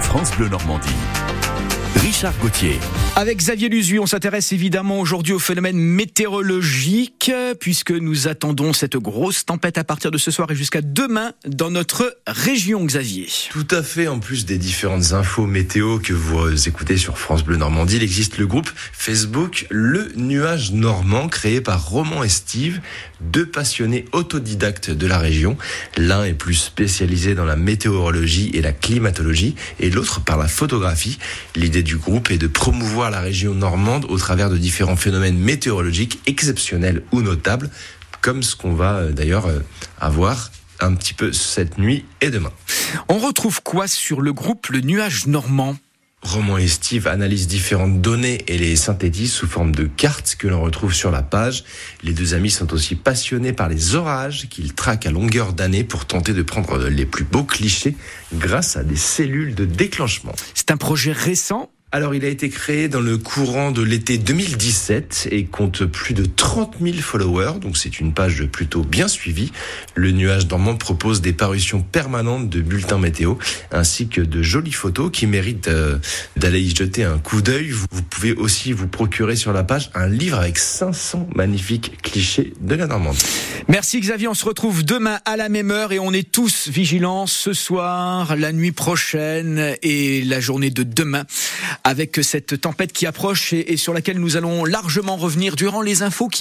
France Bleu Normandie. Richard Gauthier. Avec Xavier Luzu, on s'intéresse évidemment aujourd'hui au phénomène météorologique, puisque nous attendons cette grosse tempête à partir de ce soir et jusqu'à demain dans notre région, Xavier. Tout à fait, en plus des différentes infos météo que vous écoutez sur France Bleu Normandie, il existe le groupe Facebook Le Nuage Normand, créé par Roman et Steve, deux passionnés autodidactes de la région. L'un est plus spécialisé dans la météorologie et la climatologie, et l'autre par la photographie. L'idée du groupe est de promouvoir la région normande au travers de différents phénomènes météorologiques exceptionnels ou notables, comme ce qu'on va euh, d'ailleurs euh, avoir un petit peu cette nuit et demain. On retrouve quoi sur le groupe Le Nuage Normand? Roman et Steve analysent différentes données et les synthétisent sous forme de cartes que l'on retrouve sur la page. Les deux amis sont aussi passionnés par les orages qu'ils traquent à longueur d'année pour tenter de prendre les plus beaux clichés grâce à des cellules de déclenchement. C'est un projet récent alors, il a été créé dans le courant de l'été 2017 et compte plus de 30 000 followers, donc c'est une page plutôt bien suivie. Le nuage dormant propose des parutions permanentes de bulletins météo ainsi que de jolies photos qui méritent euh, d'aller y jeter un coup d'œil. Vous pouvez aussi vous procurer sur la page un livre avec 500 magnifiques clichés de la Normandie. Merci Xavier, on se retrouve demain à la même heure et on est tous vigilants ce soir, la nuit prochaine et la journée de demain avec cette tempête qui approche et, sur laquelle nous allons largement revenir durant les infos qui